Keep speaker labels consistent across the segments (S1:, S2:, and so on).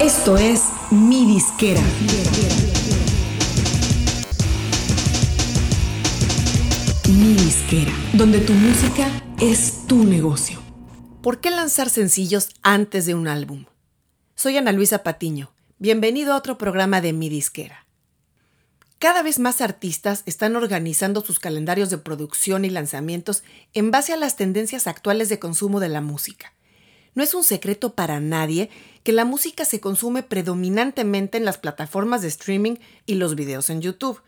S1: Esto es Mi Disquera. Mi Disquera, donde tu música es tu negocio.
S2: ¿Por qué lanzar sencillos antes de un álbum? Soy Ana Luisa Patiño. Bienvenido a otro programa de Mi Disquera. Cada vez más artistas están organizando sus calendarios de producción y lanzamientos en base a las tendencias actuales de consumo de la música. No es un secreto para nadie que la música se consume predominantemente en las plataformas de streaming y los videos en YouTube.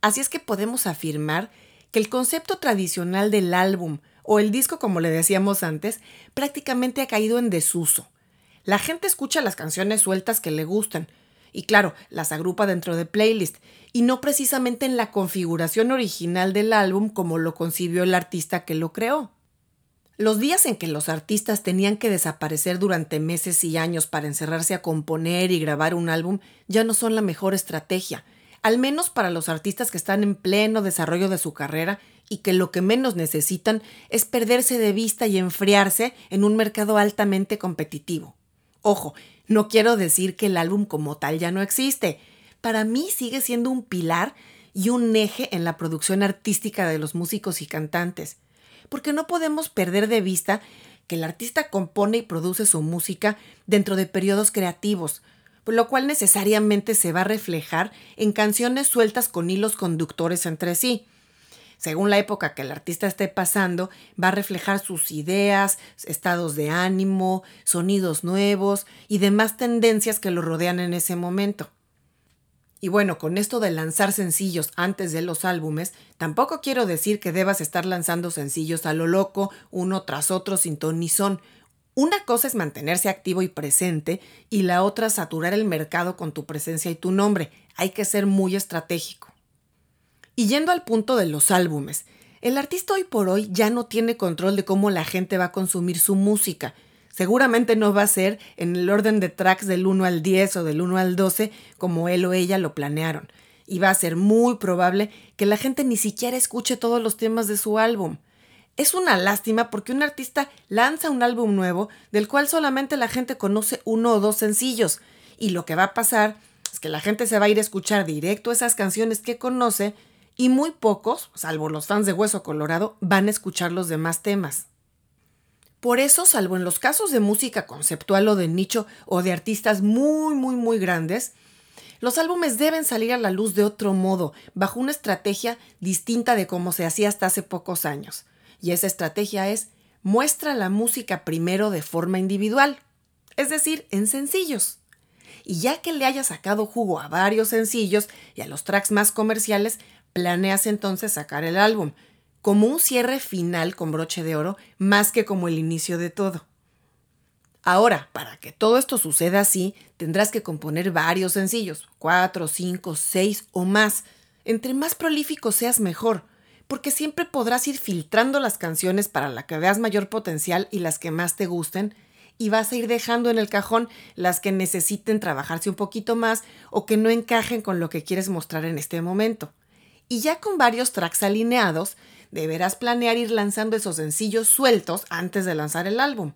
S2: Así es que podemos afirmar que el concepto tradicional del álbum o el disco como le decíamos antes prácticamente ha caído en desuso. La gente escucha las canciones sueltas que le gustan y claro, las agrupa dentro de playlist y no precisamente en la configuración original del álbum como lo concibió el artista que lo creó. Los días en que los artistas tenían que desaparecer durante meses y años para encerrarse a componer y grabar un álbum ya no son la mejor estrategia, al menos para los artistas que están en pleno desarrollo de su carrera y que lo que menos necesitan es perderse de vista y enfriarse en un mercado altamente competitivo. Ojo, no quiero decir que el álbum como tal ya no existe. Para mí sigue siendo un pilar y un eje en la producción artística de los músicos y cantantes porque no podemos perder de vista que el artista compone y produce su música dentro de periodos creativos, lo cual necesariamente se va a reflejar en canciones sueltas con hilos conductores entre sí. Según la época que el artista esté pasando, va a reflejar sus ideas, estados de ánimo, sonidos nuevos y demás tendencias que lo rodean en ese momento. Y bueno, con esto de lanzar sencillos antes de los álbumes, tampoco quiero decir que debas estar lanzando sencillos a lo loco, uno tras otro sin ton ni son. Una cosa es mantenerse activo y presente y la otra saturar el mercado con tu presencia y tu nombre. Hay que ser muy estratégico. Y yendo al punto de los álbumes, el artista hoy por hoy ya no tiene control de cómo la gente va a consumir su música. Seguramente no va a ser en el orden de tracks del 1 al 10 o del 1 al 12 como él o ella lo planearon. Y va a ser muy probable que la gente ni siquiera escuche todos los temas de su álbum. Es una lástima porque un artista lanza un álbum nuevo del cual solamente la gente conoce uno o dos sencillos. Y lo que va a pasar es que la gente se va a ir a escuchar directo esas canciones que conoce y muy pocos, salvo los fans de Hueso Colorado, van a escuchar los demás temas. Por eso, salvo en los casos de música conceptual o de nicho o de artistas muy, muy, muy grandes, los álbumes deben salir a la luz de otro modo, bajo una estrategia distinta de cómo se hacía hasta hace pocos años. Y esa estrategia es muestra la música primero de forma individual, es decir, en sencillos. Y ya que le hayas sacado jugo a varios sencillos y a los tracks más comerciales, planeas entonces sacar el álbum, como un cierre final con broche de oro más que como el inicio de todo. Ahora, para que todo esto suceda así, tendrás que componer varios sencillos, cuatro, cinco, seis o más. Entre más prolífico seas mejor, porque siempre podrás ir filtrando las canciones para las que veas mayor potencial y las que más te gusten, y vas a ir dejando en el cajón las que necesiten trabajarse un poquito más o que no encajen con lo que quieres mostrar en este momento. Y ya con varios tracks alineados, deberás planear ir lanzando esos sencillos sueltos antes de lanzar el álbum.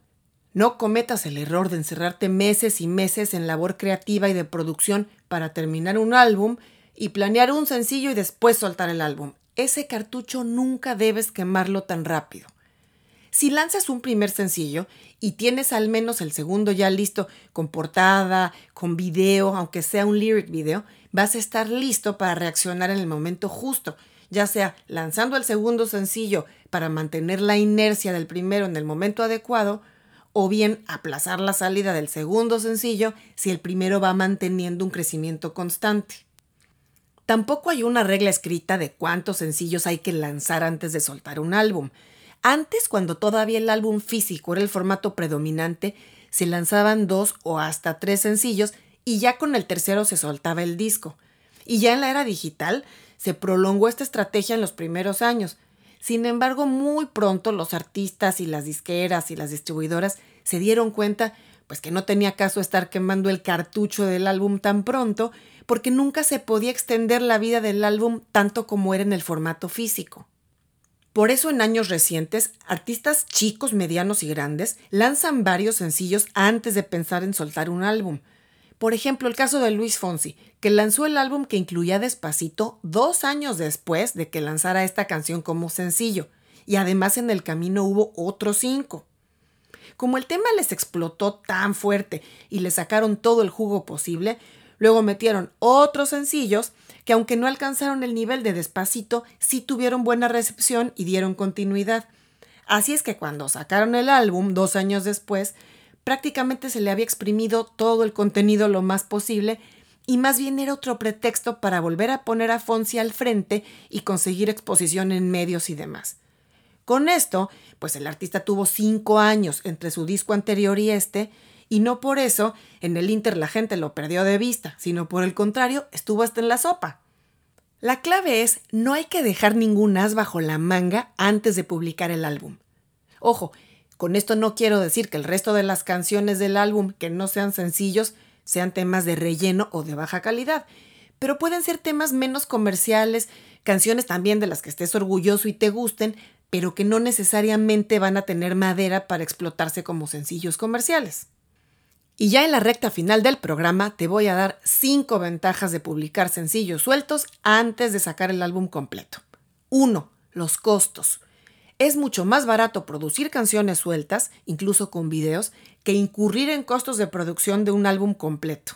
S2: No cometas el error de encerrarte meses y meses en labor creativa y de producción para terminar un álbum y planear un sencillo y después soltar el álbum. Ese cartucho nunca debes quemarlo tan rápido. Si lanzas un primer sencillo y tienes al menos el segundo ya listo con portada, con video, aunque sea un lyric video, vas a estar listo para reaccionar en el momento justo ya sea lanzando el segundo sencillo para mantener la inercia del primero en el momento adecuado, o bien aplazar la salida del segundo sencillo si el primero va manteniendo un crecimiento constante. Tampoco hay una regla escrita de cuántos sencillos hay que lanzar antes de soltar un álbum. Antes, cuando todavía el álbum físico era el formato predominante, se lanzaban dos o hasta tres sencillos y ya con el tercero se soltaba el disco. Y ya en la era digital se prolongó esta estrategia en los primeros años. Sin embargo, muy pronto los artistas y las disqueras y las distribuidoras se dieron cuenta pues que no tenía caso estar quemando el cartucho del álbum tan pronto, porque nunca se podía extender la vida del álbum tanto como era en el formato físico. Por eso en años recientes, artistas chicos, medianos y grandes lanzan varios sencillos antes de pensar en soltar un álbum, Por ejemplo, el caso de Luis Fonsi, que lanzó el álbum que incluía Despacito dos años después de que lanzara esta canción como sencillo, y además en el camino hubo otros cinco. Como el tema les explotó tan fuerte y le sacaron todo el jugo posible, luego metieron otros sencillos que aunque no alcanzaron el nivel de Despacito, sí tuvieron buena recepción y dieron continuidad. Así es que cuando sacaron el álbum dos años después, prácticamente se le había exprimido todo el contenido lo más posible y más bien era otro pretexto para volver a poner a Fonsi al frente y conseguir exposición en medios y demás. Con esto, pues el artista tuvo cinco años entre su disco anterior y este, y no por eso en el Inter la gente lo perdió de vista, sino por el contrario, estuvo hasta en la sopa. La clave es, no hay que dejar ningún as bajo la manga antes de publicar el álbum. Ojo, con esto no quiero decir que el resto de las canciones del álbum que no sean sencillos sean temas de relleno o de baja calidad, pero pueden ser temas menos comerciales, canciones también de las que estés orgulloso y te gusten, pero que no necesariamente van a tener madera para explotarse como sencillos comerciales. Y ya en la recta final del programa te voy a dar 5 ventajas de publicar sencillos sueltos antes de sacar el álbum completo. 1. Los costos. Es mucho más barato producir canciones sueltas, incluso con videos, que incurrir en costos de producción de un álbum completo.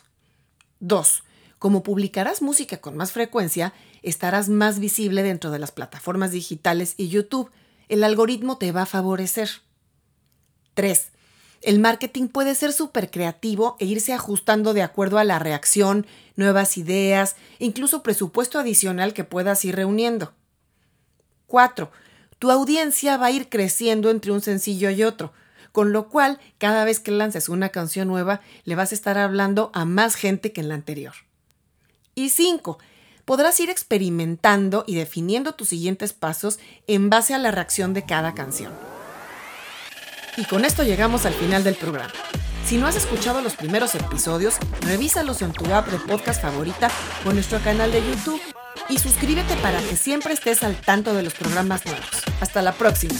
S2: 2. Como publicarás música con más frecuencia, estarás más visible dentro de las plataformas digitales y YouTube. El algoritmo te va a favorecer. 3. El marketing puede ser súper creativo e irse ajustando de acuerdo a la reacción, nuevas ideas, incluso presupuesto adicional que puedas ir reuniendo. 4 tu audiencia va a ir creciendo entre un sencillo y otro, con lo cual cada vez que lances una canción nueva le vas a estar hablando a más gente que en la anterior. Y 5. Podrás ir experimentando y definiendo tus siguientes pasos en base a la reacción de cada canción. Y con esto llegamos al final del programa. Si no has escuchado los primeros episodios, revísalos en tu app de podcast favorita o nuestro canal de YouTube y suscríbete para que siempre estés al tanto de los programas nuevos. Hasta la próxima.